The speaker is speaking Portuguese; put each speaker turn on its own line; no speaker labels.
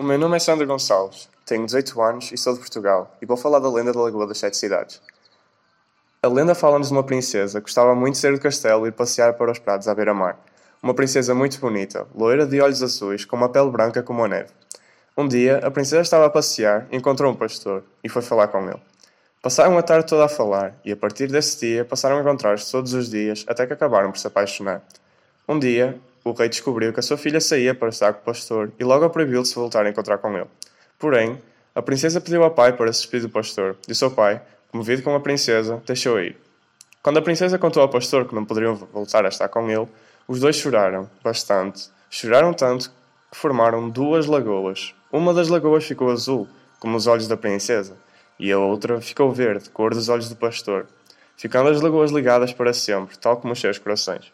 O meu nome é Sandra Gonçalves, tenho 18 anos e sou de Portugal, e vou falar da lenda da Lagoa das Sete Cidades. A lenda fala-nos de uma princesa que gostava muito de sair do castelo e passear para os prados à beira-mar. Uma princesa muito bonita, loira de olhos azuis, com uma pele branca como a neve. Um dia, a princesa estava a passear e encontrou um pastor, e foi falar com ele. Passaram a tarde toda a falar, e a partir desse dia passaram a encontrar-se todos os dias até que acabaram por se apaixonar. Um dia, o rei descobriu que a sua filha saía para estar com o pastor e logo a proibiu de se voltar a encontrar com ele. Porém, a princesa pediu ao pai para se despedir do pastor, e seu pai, comovido com a princesa, deixou-a ir. Quando a princesa contou ao pastor que não poderiam voltar a estar com ele, os dois choraram bastante. Choraram tanto que formaram duas lagoas. Uma das lagoas ficou azul, como os olhos da princesa, e a outra ficou verde, cor dos olhos do pastor, ficando as lagoas ligadas para sempre, tal como os seus corações.